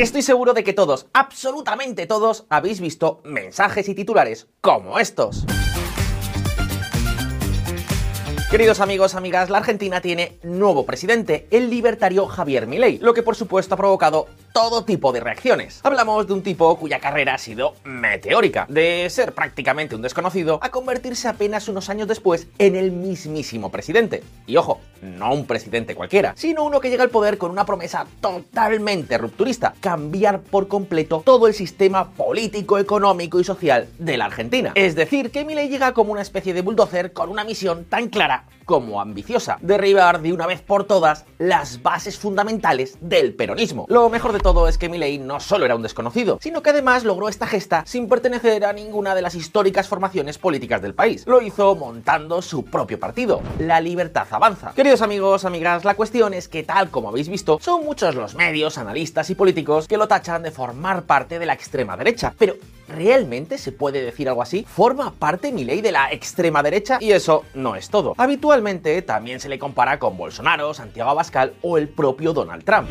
Estoy seguro de que todos, absolutamente todos, habéis visto mensajes y titulares como estos. Queridos amigos, amigas, la Argentina tiene nuevo presidente, el libertario Javier Milei, lo que por supuesto ha provocado todo tipo de reacciones. Hablamos de un tipo cuya carrera ha sido meteórica, de ser prácticamente un desconocido a convertirse apenas unos años después en el mismísimo presidente. Y ojo, no un presidente cualquiera, sino uno que llega al poder con una promesa totalmente rupturista, cambiar por completo todo el sistema político, económico y social de la Argentina. Es decir, que Milei llega como una especie de bulldozer con una misión tan clara como ambiciosa, derribar de una vez por todas las bases fundamentales del peronismo. Lo mejor de todo es que Milei no solo era un desconocido, sino que además logró esta gesta sin pertenecer a ninguna de las históricas formaciones políticas del país. Lo hizo montando su propio partido, La Libertad Avanza. Queridos amigos, amigas, la cuestión es que tal como habéis visto, son muchos los medios, analistas y políticos que lo tachan de formar parte de la extrema derecha, pero ¿Realmente se puede decir algo así? ¿Forma parte mi ley de la extrema derecha? Y eso no es todo. Habitualmente también se le compara con Bolsonaro, Santiago Abascal o el propio Donald Trump.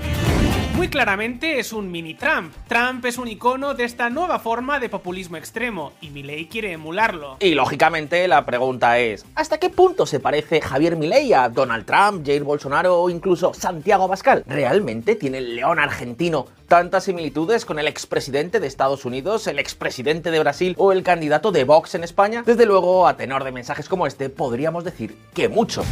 Muy claramente es un mini Trump. Trump es un icono de esta nueva forma de populismo extremo y Milei quiere emularlo. Y lógicamente la pregunta es, ¿hasta qué punto se parece Javier Milei a Donald Trump, Jair Bolsonaro o incluso Santiago Abascal? ¿Realmente tiene el león argentino tantas similitudes con el expresidente de Estados Unidos, el expresidente de Brasil o el candidato de Vox en España? Desde luego, a tenor de mensajes como este, podríamos decir que mucho.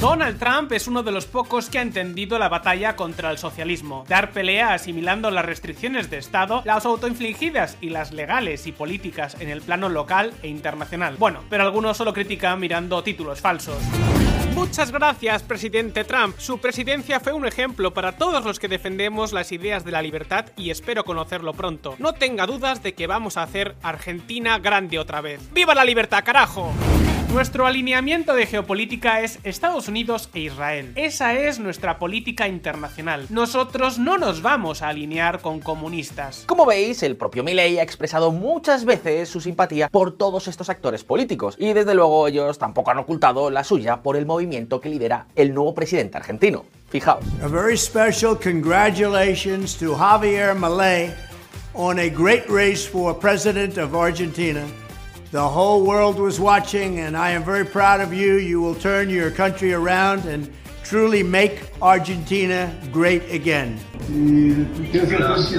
Donald Trump es uno de los pocos que ha entendido la batalla contra el socialismo, dar pelea asimilando las restricciones de Estado, las autoinfligidas y las legales y políticas en el plano local e internacional. Bueno, pero algunos solo critican mirando títulos falsos. Muchas gracias, presidente Trump. Su presidencia fue un ejemplo para todos los que defendemos las ideas de la libertad y espero conocerlo pronto. No tenga dudas de que vamos a hacer Argentina grande otra vez. ¡Viva la libertad, carajo! Nuestro alineamiento de geopolítica es Estados Unidos e Israel. Esa es nuestra política internacional. Nosotros no nos vamos a alinear con comunistas. Como veis, el propio Milley ha expresado muchas veces su simpatía por todos estos actores políticos y desde luego ellos tampoco han ocultado la suya por el movimiento que lidera el nuevo presidente argentino. Fijaos. A very special congratulations to Javier Milei on a great race for president of Argentina. The whole world was watching, and I am very proud of you. You will turn your country around and truly make Argentina great again.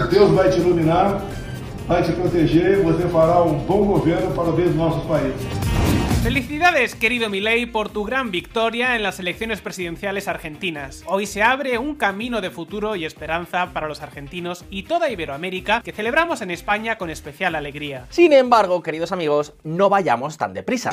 Deus vai te iluminar, vai te proteger, você fará um bom governo para o bem dos nossos países. Felicidades, querido Milei, por tu gran victoria en las elecciones presidenciales argentinas. Hoy se abre un camino de futuro y esperanza para los argentinos y toda Iberoamérica que celebramos en España con especial alegría. Sin embargo, queridos amigos, no vayamos tan deprisa.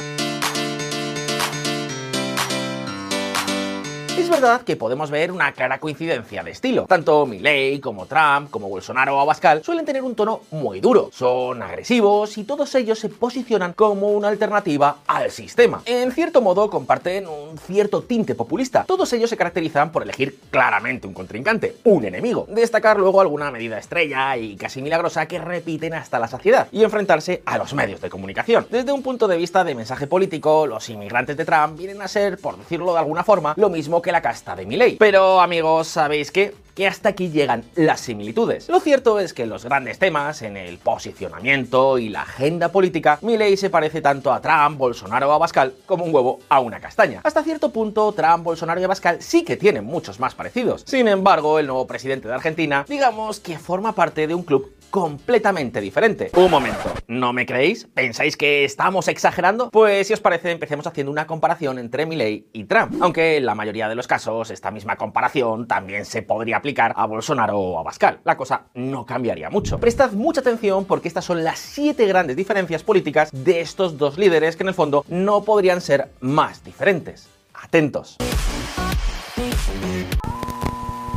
Verdad que podemos ver una clara coincidencia de estilo. Tanto Milley como Trump, como Bolsonaro o Abascal suelen tener un tono muy duro. Son agresivos y todos ellos se posicionan como una alternativa al sistema. En cierto modo comparten un cierto tinte populista. Todos ellos se caracterizan por elegir claramente un contrincante, un enemigo. Destacar luego alguna medida estrella y casi milagrosa que repiten hasta la saciedad y enfrentarse a los medios de comunicación. Desde un punto de vista de mensaje político, los inmigrantes de Trump vienen a ser, por decirlo de alguna forma, lo mismo que la casta de Milei. Pero amigos, ¿sabéis qué? que hasta aquí llegan las similitudes. Lo cierto es que en los grandes temas, en el posicionamiento y la agenda política, Milei se parece tanto a Trump, Bolsonaro o Abascal como un huevo a una castaña. Hasta cierto punto, Trump, Bolsonaro y Abascal sí que tienen muchos más parecidos. Sin embargo, el nuevo presidente de Argentina, digamos que forma parte de un club completamente diferente. Un momento, ¿no me creéis? ¿Pensáis que estamos exagerando? Pues si os parece, empecemos haciendo una comparación entre Milley y Trump. Aunque en la mayoría de los casos, esta misma comparación también se podría aplicar a Bolsonaro o a Pascal. La cosa no cambiaría mucho. Prestad mucha atención porque estas son las siete grandes diferencias políticas de estos dos líderes que en el fondo no podrían ser más diferentes. Atentos.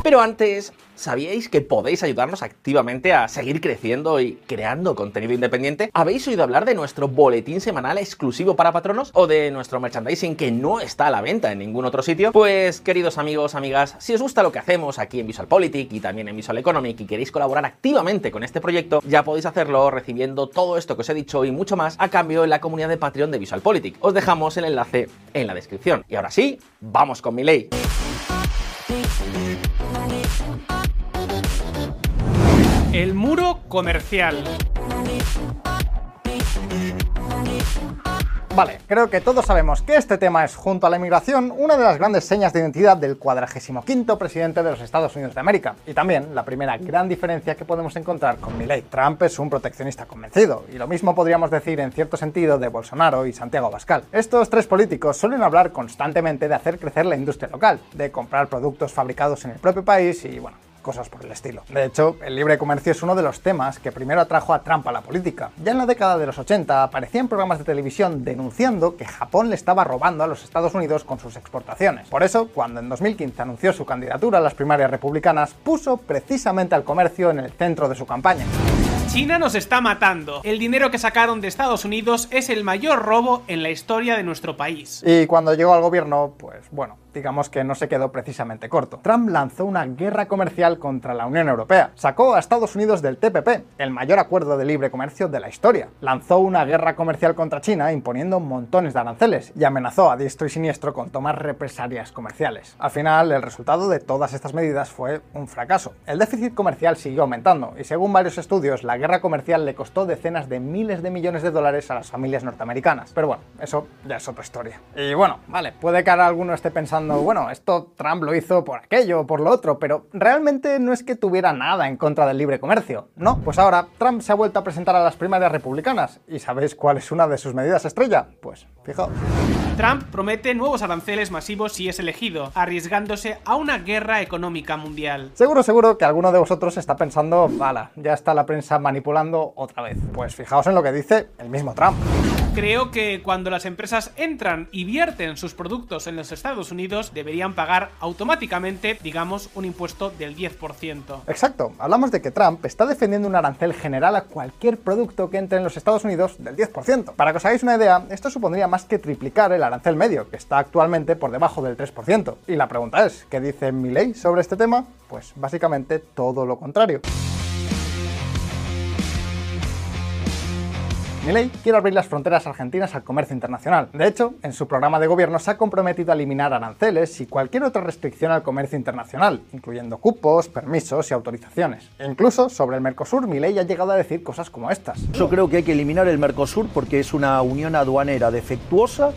Pero antes, ¿Sabíais que podéis ayudarnos activamente a seguir creciendo y creando contenido independiente? ¿Habéis oído hablar de nuestro boletín semanal exclusivo para patronos? ¿O de nuestro merchandising que no está a la venta en ningún otro sitio? Pues, queridos amigos, amigas, si os gusta lo que hacemos aquí en Visual Politic y también en Visual Economic y queréis colaborar activamente con este proyecto, ya podéis hacerlo recibiendo todo esto que os he dicho y mucho más a cambio en la comunidad de Patreon de Visual Politic. Os dejamos el enlace en la descripción. Y ahora sí, vamos con mi ley. El muro comercial. Vale, creo que todos sabemos que este tema es, junto a la inmigración, una de las grandes señas de identidad del 45 presidente de los Estados Unidos de América, y también la primera gran diferencia que podemos encontrar con Milley. Trump es un proteccionista convencido, y lo mismo podríamos decir en cierto sentido de Bolsonaro y Santiago Abascal. Estos tres políticos suelen hablar constantemente de hacer crecer la industria local, de comprar productos fabricados en el propio país y, bueno, cosas por el estilo. De hecho, el libre comercio es uno de los temas que primero atrajo a Trump a la política. Ya en la década de los 80 aparecían programas de televisión denunciando que Japón le estaba robando a los Estados Unidos con sus exportaciones. Por eso, cuando en 2015 anunció su candidatura a las primarias republicanas, puso precisamente al comercio en el centro de su campaña. China nos está matando. El dinero que sacaron de Estados Unidos es el mayor robo en la historia de nuestro país. Y cuando llegó al gobierno, pues bueno, digamos que no se quedó precisamente corto. Trump lanzó una guerra comercial contra la Unión Europea. Sacó a Estados Unidos del TPP, el mayor acuerdo de libre comercio de la historia. Lanzó una guerra comercial contra China imponiendo montones de aranceles y amenazó a diestro y siniestro con tomar represalias comerciales. Al final, el resultado de todas estas medidas fue un fracaso. El déficit comercial siguió aumentando y según varios estudios, la guerra comercial le costó decenas de miles de millones de dólares a las familias norteamericanas. Pero bueno, eso ya es otra historia. Y bueno, vale, puede que ahora alguno esté pensando bueno, esto Trump lo hizo por aquello o por lo otro, pero realmente no es que tuviera nada en contra del libre comercio. No, pues ahora Trump se ha vuelto a presentar a las primarias republicanas. ¿Y sabéis cuál es una de sus medidas estrella? Pues fijaos. Trump promete nuevos aranceles masivos si es elegido, arriesgándose a una guerra económica mundial. Seguro, seguro que alguno de vosotros está pensando, vale, ya está la prensa manipulando otra vez. Pues fijaos en lo que dice el mismo Trump creo que cuando las empresas entran y vierten sus productos en los Estados Unidos, deberían pagar automáticamente, digamos, un impuesto del 10%. Exacto, hablamos de que Trump está defendiendo un arancel general a cualquier producto que entre en los Estados Unidos del 10%. Para que os hagáis una idea, esto supondría más que triplicar el arancel medio, que está actualmente por debajo del 3%. Y la pregunta es, ¿qué dice mi ley sobre este tema? Pues básicamente todo lo contrario. Milei quiere abrir las fronteras argentinas al comercio internacional. De hecho, en su programa de gobierno se ha comprometido a eliminar aranceles y cualquier otra restricción al comercio internacional, incluyendo cupos, permisos y autorizaciones. E incluso sobre el Mercosur, Milei ha llegado a decir cosas como estas. Yo creo que hay que eliminar el Mercosur porque es una unión aduanera defectuosa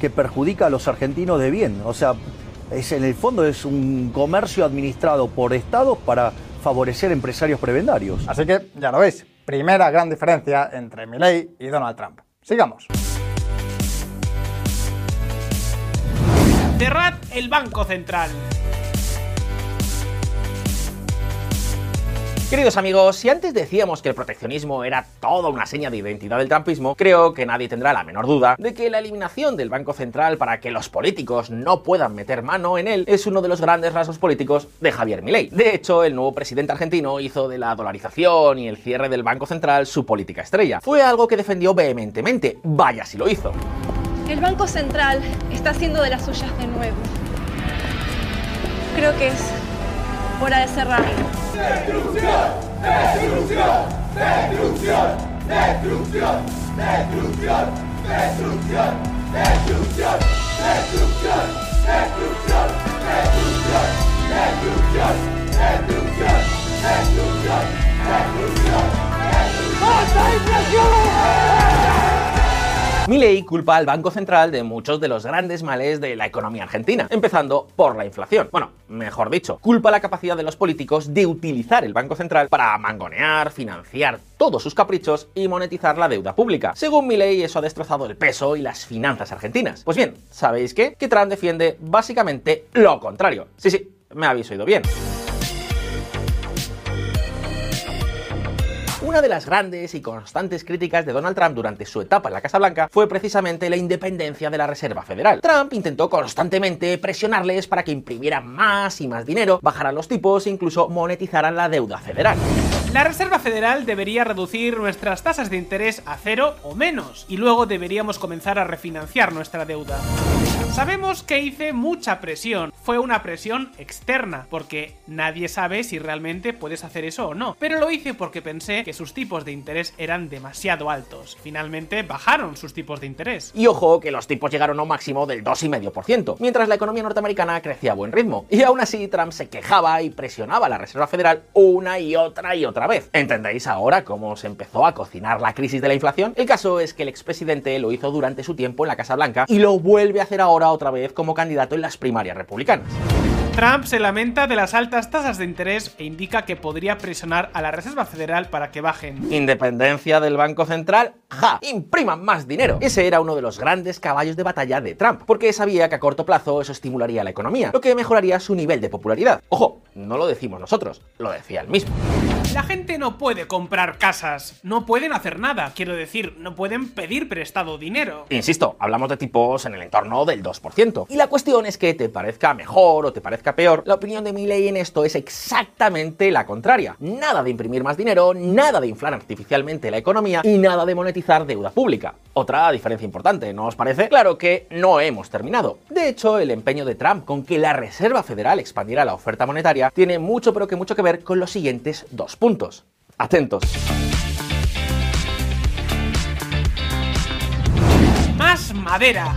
que perjudica a los argentinos de bien. O sea, es, en el fondo es un comercio administrado por estados para favorecer empresarios prebendarios. Así que, ya lo veis, Primera gran diferencia entre Milley y Donald Trump. Sigamos. Cerrad el Banco Central. Queridos amigos, si antes decíamos que el proteccionismo era toda una seña de identidad del trumpismo, creo que nadie tendrá la menor duda de que la eliminación del Banco Central para que los políticos no puedan meter mano en él es uno de los grandes rasgos políticos de Javier Milei. De hecho, el nuevo presidente argentino hizo de la dolarización y el cierre del Banco Central su política estrella. Fue algo que defendió vehementemente, vaya si lo hizo. El Banco Central está haciendo de las suyas de nuevo. Creo que es hora de. Destrucción, destrucción, destrucción, destrucción, destrucción, destrucción, destrucción, destrucción, destrucción, destrucción, destrucción, destrucción, destrucción, destrucción, destrucción. Milei culpa al Banco Central de muchos de los grandes males de la economía argentina, empezando por la inflación. Bueno, mejor dicho, culpa la capacidad de los políticos de utilizar el Banco Central para mangonear, financiar todos sus caprichos y monetizar la deuda pública. Según Milei, eso ha destrozado el peso y las finanzas argentinas. Pues bien, ¿sabéis qué? Que Trump defiende básicamente lo contrario. Sí, sí, me habéis oído bien. Una de las grandes y constantes críticas de Donald Trump durante su etapa en la Casa Blanca fue precisamente la independencia de la Reserva Federal. Trump intentó constantemente presionarles para que imprimieran más y más dinero, bajaran los tipos e incluso monetizaran la deuda federal. La Reserva Federal debería reducir nuestras tasas de interés a cero o menos, y luego deberíamos comenzar a refinanciar nuestra deuda. Sabemos que hice mucha presión, fue una presión externa, porque nadie sabe si realmente puedes hacer eso o no, pero lo hice porque pensé que sus tipos de interés eran demasiado altos. Finalmente bajaron sus tipos de interés. Y ojo que los tipos llegaron a un máximo del 2,5%, mientras la economía norteamericana crecía a buen ritmo. Y aún así Trump se quejaba y presionaba a la Reserva Federal una y otra y otra vez. ¿Entendéis ahora cómo se empezó a cocinar la crisis de la inflación? El caso es que el expresidente lo hizo durante su tiempo en la Casa Blanca y lo vuelve a hacer ahora otra vez como candidato en las primarias republicanas. Trump se lamenta de las altas tasas de interés e indica que podría presionar a la Reserva Federal para que bajen. Independencia del Banco Central, ¡ja! Impriman más dinero. Ese era uno de los grandes caballos de batalla de Trump, porque sabía que a corto plazo eso estimularía la economía, lo que mejoraría su nivel de popularidad. Ojo, no lo decimos nosotros, lo decía él mismo. La gente no puede comprar casas, no pueden hacer nada, quiero decir, no pueden pedir prestado dinero. Insisto, hablamos de tipos en el entorno del 2%. Y la cuestión es que te parezca mejor o te parezca peor, la opinión de Milley en esto es exactamente la contraria. Nada de imprimir más dinero, nada de inflar artificialmente la economía y nada de monetizar deuda pública. Otra diferencia importante, ¿no os parece? Claro que no hemos terminado. De hecho, el empeño de Trump con que la Reserva Federal expandiera la oferta monetaria tiene mucho pero que mucho que ver con los siguientes dos puntos. Atentos. Más madera.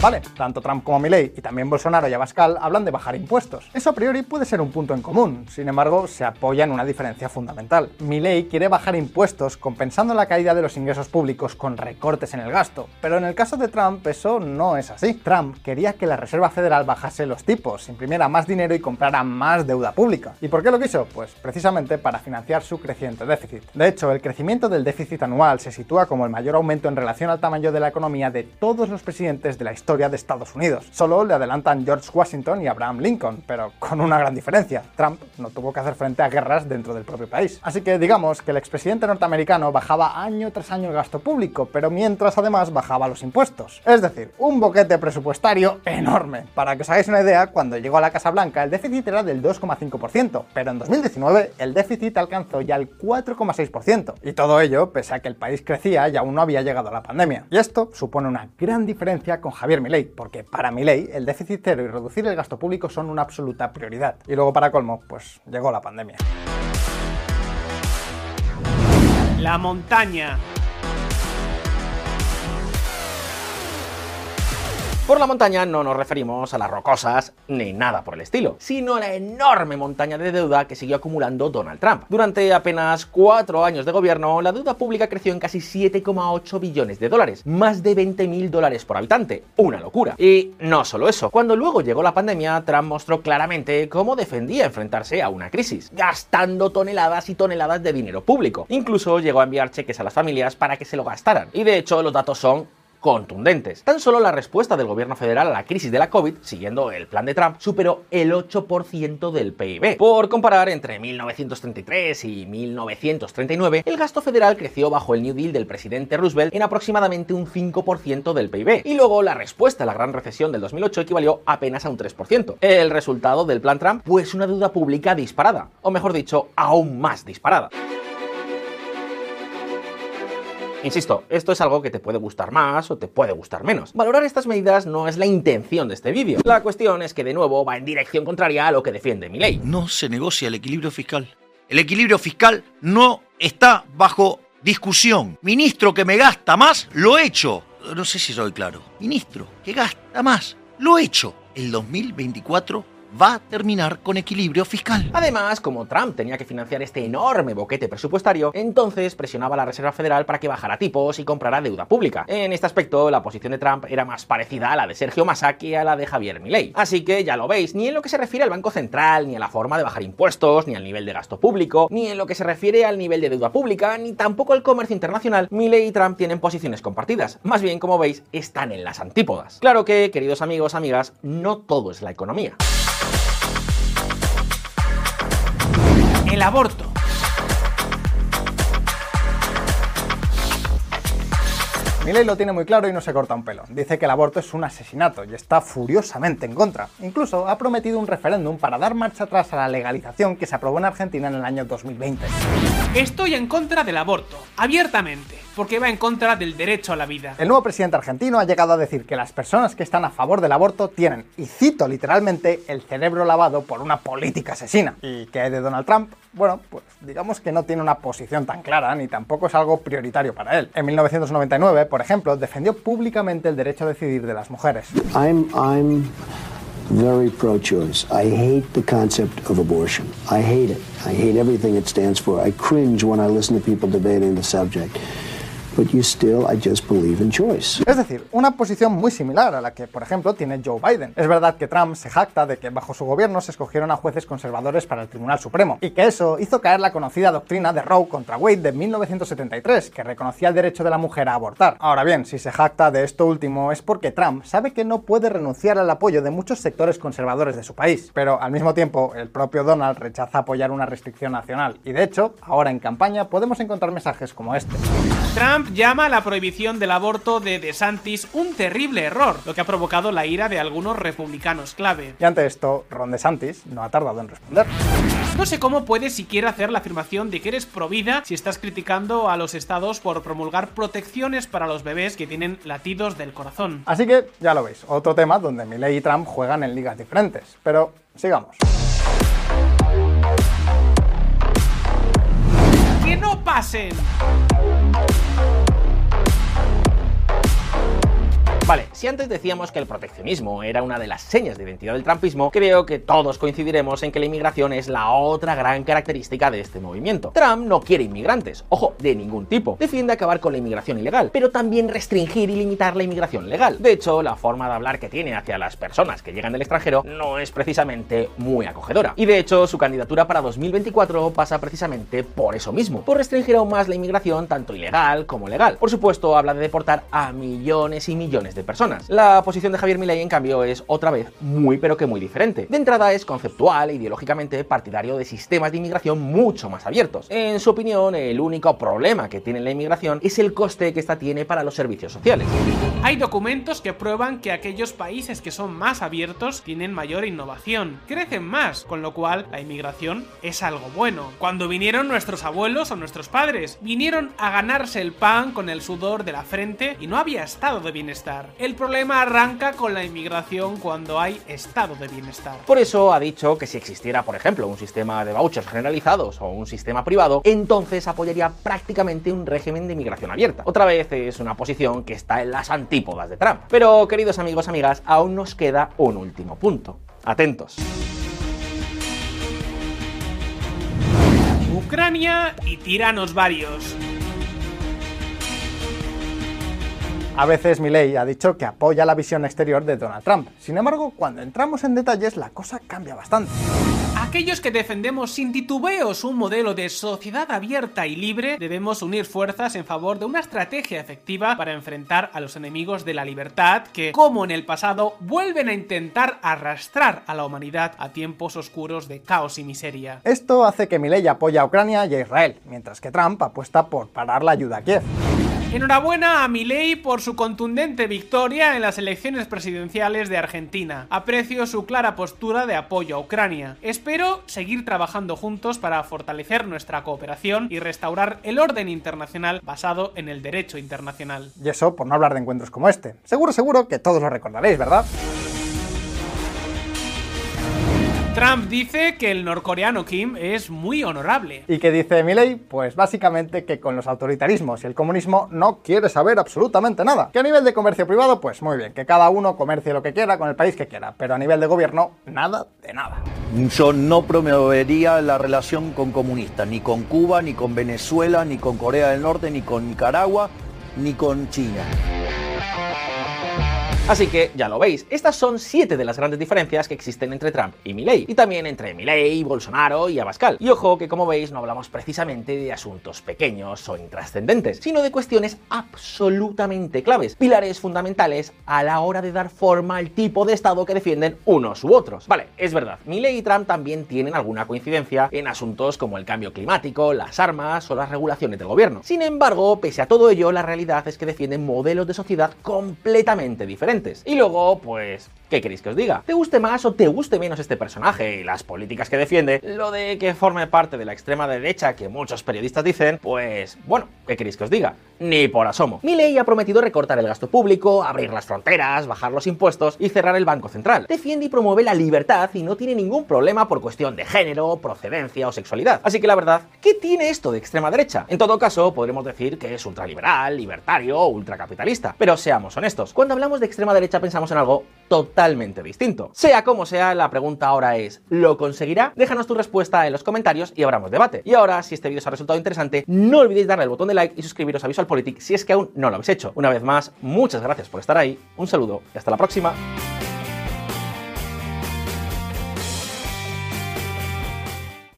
Vale, tanto Trump como Milley y también Bolsonaro y Abascal hablan de bajar impuestos. Eso a priori puede ser un punto en común, sin embargo se apoya en una diferencia fundamental. Milley quiere bajar impuestos compensando la caída de los ingresos públicos con recortes en el gasto, pero en el caso de Trump eso no es así. Trump quería que la Reserva Federal bajase los tipos, imprimiera más dinero y comprara más deuda pública. ¿Y por qué lo quiso? Pues precisamente para financiar su creciente déficit. De hecho, el crecimiento del déficit anual se sitúa como el mayor aumento en relación al tamaño de la economía de todos los presidentes de la historia de Estados Unidos. Solo le adelantan George Washington y Abraham Lincoln, pero con una gran diferencia. Trump no tuvo que hacer frente a guerras dentro del propio país. Así que digamos que el expresidente norteamericano bajaba año tras año el gasto público, pero mientras además bajaba los impuestos. Es decir, un boquete presupuestario enorme. Para que os hagáis una idea, cuando llegó a la Casa Blanca el déficit era del 2,5%, pero en 2019 el déficit alcanzó ya el 4,6%. Y todo ello pese a que el país crecía y aún no había llegado a la pandemia. Y esto supone una gran diferencia con Javier Milei, porque para Milei el déficit cero y reducir el gasto público son una absoluta prioridad. Y luego para colmo, pues llegó la pandemia. La montaña. Por la montaña no nos referimos a las rocosas ni nada por el estilo, sino a la enorme montaña de deuda que siguió acumulando Donald Trump. Durante apenas cuatro años de gobierno, la deuda pública creció en casi 7,8 billones de dólares, más de 20 mil dólares por habitante. Una locura. Y no solo eso, cuando luego llegó la pandemia, Trump mostró claramente cómo defendía enfrentarse a una crisis, gastando toneladas y toneladas de dinero público. Incluso llegó a enviar cheques a las familias para que se lo gastaran. Y de hecho, los datos son contundentes. Tan solo la respuesta del gobierno federal a la crisis de la COVID, siguiendo el plan de Trump, superó el 8% del PIB. Por comparar, entre 1933 y 1939, el gasto federal creció bajo el New Deal del presidente Roosevelt en aproximadamente un 5% del PIB. Y luego la respuesta a la gran recesión del 2008 equivalió apenas a un 3%. El resultado del plan Trump, pues una deuda pública disparada, o mejor dicho, aún más disparada. Insisto, esto es algo que te puede gustar más o te puede gustar menos. Valorar estas medidas no es la intención de este vídeo. La cuestión es que de nuevo va en dirección contraria a lo que defiende mi ley. No se negocia el equilibrio fiscal. El equilibrio fiscal no está bajo discusión. Ministro que me gasta más, lo he hecho. No sé si soy claro. Ministro que gasta más, lo he hecho. El 2024 va a terminar con equilibrio fiscal. Además, como Trump tenía que financiar este enorme boquete presupuestario, entonces presionaba a la Reserva Federal para que bajara tipos y comprara deuda pública. En este aspecto, la posición de Trump era más parecida a la de Sergio Massa que a la de Javier Milei. Así que ya lo veis, ni en lo que se refiere al Banco Central, ni a la forma de bajar impuestos, ni al nivel de gasto público, ni en lo que se refiere al nivel de deuda pública, ni tampoco al comercio internacional, Milei y Trump tienen posiciones compartidas. Más bien, como veis, están en las antípodas. Claro que, queridos amigos, amigas, no todo es la economía. El aborto. Milei lo tiene muy claro y no se corta un pelo. Dice que el aborto es un asesinato y está furiosamente en contra. Incluso ha prometido un referéndum para dar marcha atrás a la legalización que se aprobó en Argentina en el año 2020. Estoy en contra del aborto, abiertamente, porque va en contra del derecho a la vida. El nuevo presidente argentino ha llegado a decir que las personas que están a favor del aborto tienen, y cito literalmente, el cerebro lavado por una política asesina. ¿Y qué hay de Donald Trump? Bueno, pues digamos que no tiene una posición tan clara ni tampoco es algo prioritario para él. En 1999, por ejemplo, defendió públicamente el derecho a decidir de las mujeres. I'm, I'm very pro choice. I hate the concept of abortion. I hate it. I hate everything it stands for. I cringe when I listen to people debating the subject. But you still, I just believe in choice. Es decir, una posición muy similar a la que, por ejemplo, tiene Joe Biden. Es verdad que Trump se jacta de que bajo su gobierno se escogieron a jueces conservadores para el Tribunal Supremo, y que eso hizo caer la conocida doctrina de Roe contra Wade de 1973, que reconocía el derecho de la mujer a abortar. Ahora bien, si se jacta de esto último es porque Trump sabe que no puede renunciar al apoyo de muchos sectores conservadores de su país, pero al mismo tiempo el propio Donald rechaza apoyar una restricción nacional, y de hecho, ahora en campaña podemos encontrar mensajes como este. Trump llama a la prohibición del aborto de DeSantis un terrible error, lo que ha provocado la ira de algunos republicanos clave. Y ante esto, Ron DeSantis no ha tardado en responder. No sé cómo puedes siquiera hacer la afirmación de que eres pro vida si estás criticando a los estados por promulgar protecciones para los bebés que tienen latidos del corazón. Así que ya lo veis, otro tema donde Milley y Trump juegan en ligas diferentes. Pero sigamos. ¡Que no pasen! Vale, si antes decíamos que el proteccionismo era una de las señas de identidad del trumpismo, creo que todos coincidiremos en que la inmigración es la otra gran característica de este movimiento. Trump no quiere inmigrantes, ojo, de ningún tipo. Defiende acabar con la inmigración ilegal, pero también restringir y limitar la inmigración legal. De hecho, la forma de hablar que tiene hacia las personas que llegan del extranjero no es precisamente muy acogedora. Y de hecho, su candidatura para 2024 pasa precisamente por eso mismo, por restringir aún más la inmigración tanto ilegal como legal. Por supuesto, habla de deportar a millones y millones de personas. La posición de Javier Milei, en cambio, es otra vez muy pero que muy diferente. De entrada es conceptual e ideológicamente partidario de sistemas de inmigración mucho más abiertos. En su opinión, el único problema que tiene la inmigración es el coste que esta tiene para los servicios sociales. Hay documentos que prueban que aquellos países que son más abiertos tienen mayor innovación, crecen más, con lo cual la inmigración es algo bueno. Cuando vinieron nuestros abuelos o nuestros padres, vinieron a ganarse el pan con el sudor de la frente y no había estado de bienestar. El problema arranca con la inmigración cuando hay estado de bienestar. Por eso ha dicho que si existiera, por ejemplo, un sistema de vouchers generalizados o un sistema privado, entonces apoyaría prácticamente un régimen de inmigración abierta. Otra vez es una posición que está en las antípodas de Trump. Pero, queridos amigos, amigas, aún nos queda un último punto. Atentos. Ucrania y tiranos varios. A veces Milley ha dicho que apoya la visión exterior de Donald Trump. Sin embargo, cuando entramos en detalles, la cosa cambia bastante. Aquellos que defendemos sin titubeos un modelo de sociedad abierta y libre, debemos unir fuerzas en favor de una estrategia efectiva para enfrentar a los enemigos de la libertad que, como en el pasado, vuelven a intentar arrastrar a la humanidad a tiempos oscuros de caos y miseria. Esto hace que Milley apoye a Ucrania y a Israel, mientras que Trump apuesta por parar la ayuda a Kiev. Enhorabuena a Milei por su contundente victoria en las elecciones presidenciales de Argentina. Aprecio su clara postura de apoyo a Ucrania. Espero seguir trabajando juntos para fortalecer nuestra cooperación y restaurar el orden internacional basado en el derecho internacional. Y eso por no hablar de encuentros como este. Seguro, seguro que todos lo recordaréis, ¿verdad? Trump dice que el norcoreano Kim es muy honorable. ¿Y qué dice Milley? Pues básicamente que con los autoritarismos y el comunismo no quiere saber absolutamente nada. Que a nivel de comercio privado, pues muy bien, que cada uno comercie lo que quiera con el país que quiera, pero a nivel de gobierno, nada de nada. Yo no promovería la relación con comunistas, ni con Cuba, ni con Venezuela, ni con Corea del Norte, ni con Nicaragua, ni con China. Así que ya lo veis, estas son siete de las grandes diferencias que existen entre Trump y Milley, y también entre Milley, Bolsonaro y Abascal. Y ojo que como veis no hablamos precisamente de asuntos pequeños o intrascendentes, sino de cuestiones absolutamente claves, pilares fundamentales a la hora de dar forma al tipo de Estado que defienden unos u otros. Vale, es verdad, Milley y Trump también tienen alguna coincidencia en asuntos como el cambio climático, las armas o las regulaciones del gobierno. Sin embargo, pese a todo ello, la realidad es que defienden modelos de sociedad completamente diferentes. Y luego, pues, ¿Qué queréis que os diga? ¿Te guste más o te guste menos este personaje y las políticas que defiende? Lo de que forme parte de la extrema derecha que muchos periodistas dicen, pues bueno, ¿qué queréis que os diga? Ni por asomo. Milei ha prometido recortar el gasto público, abrir las fronteras, bajar los impuestos y cerrar el Banco Central. Defiende y promueve la libertad y no tiene ningún problema por cuestión de género, procedencia o sexualidad. Así que la verdad, ¿qué tiene esto de extrema derecha? En todo caso, podremos decir que es ultraliberal, libertario o ultracapitalista. Pero seamos honestos, cuando hablamos de extrema derecha pensamos en algo totalmente distinto. Sea como sea, la pregunta ahora es, ¿lo conseguirá? Déjanos tu respuesta en los comentarios y abramos debate. Y ahora, si este vídeo os ha resultado interesante, no olvidéis darle al botón de like y suscribiros a VisualPolitik si es que aún no lo habéis hecho. Una vez más, muchas gracias por estar ahí, un saludo y hasta la próxima.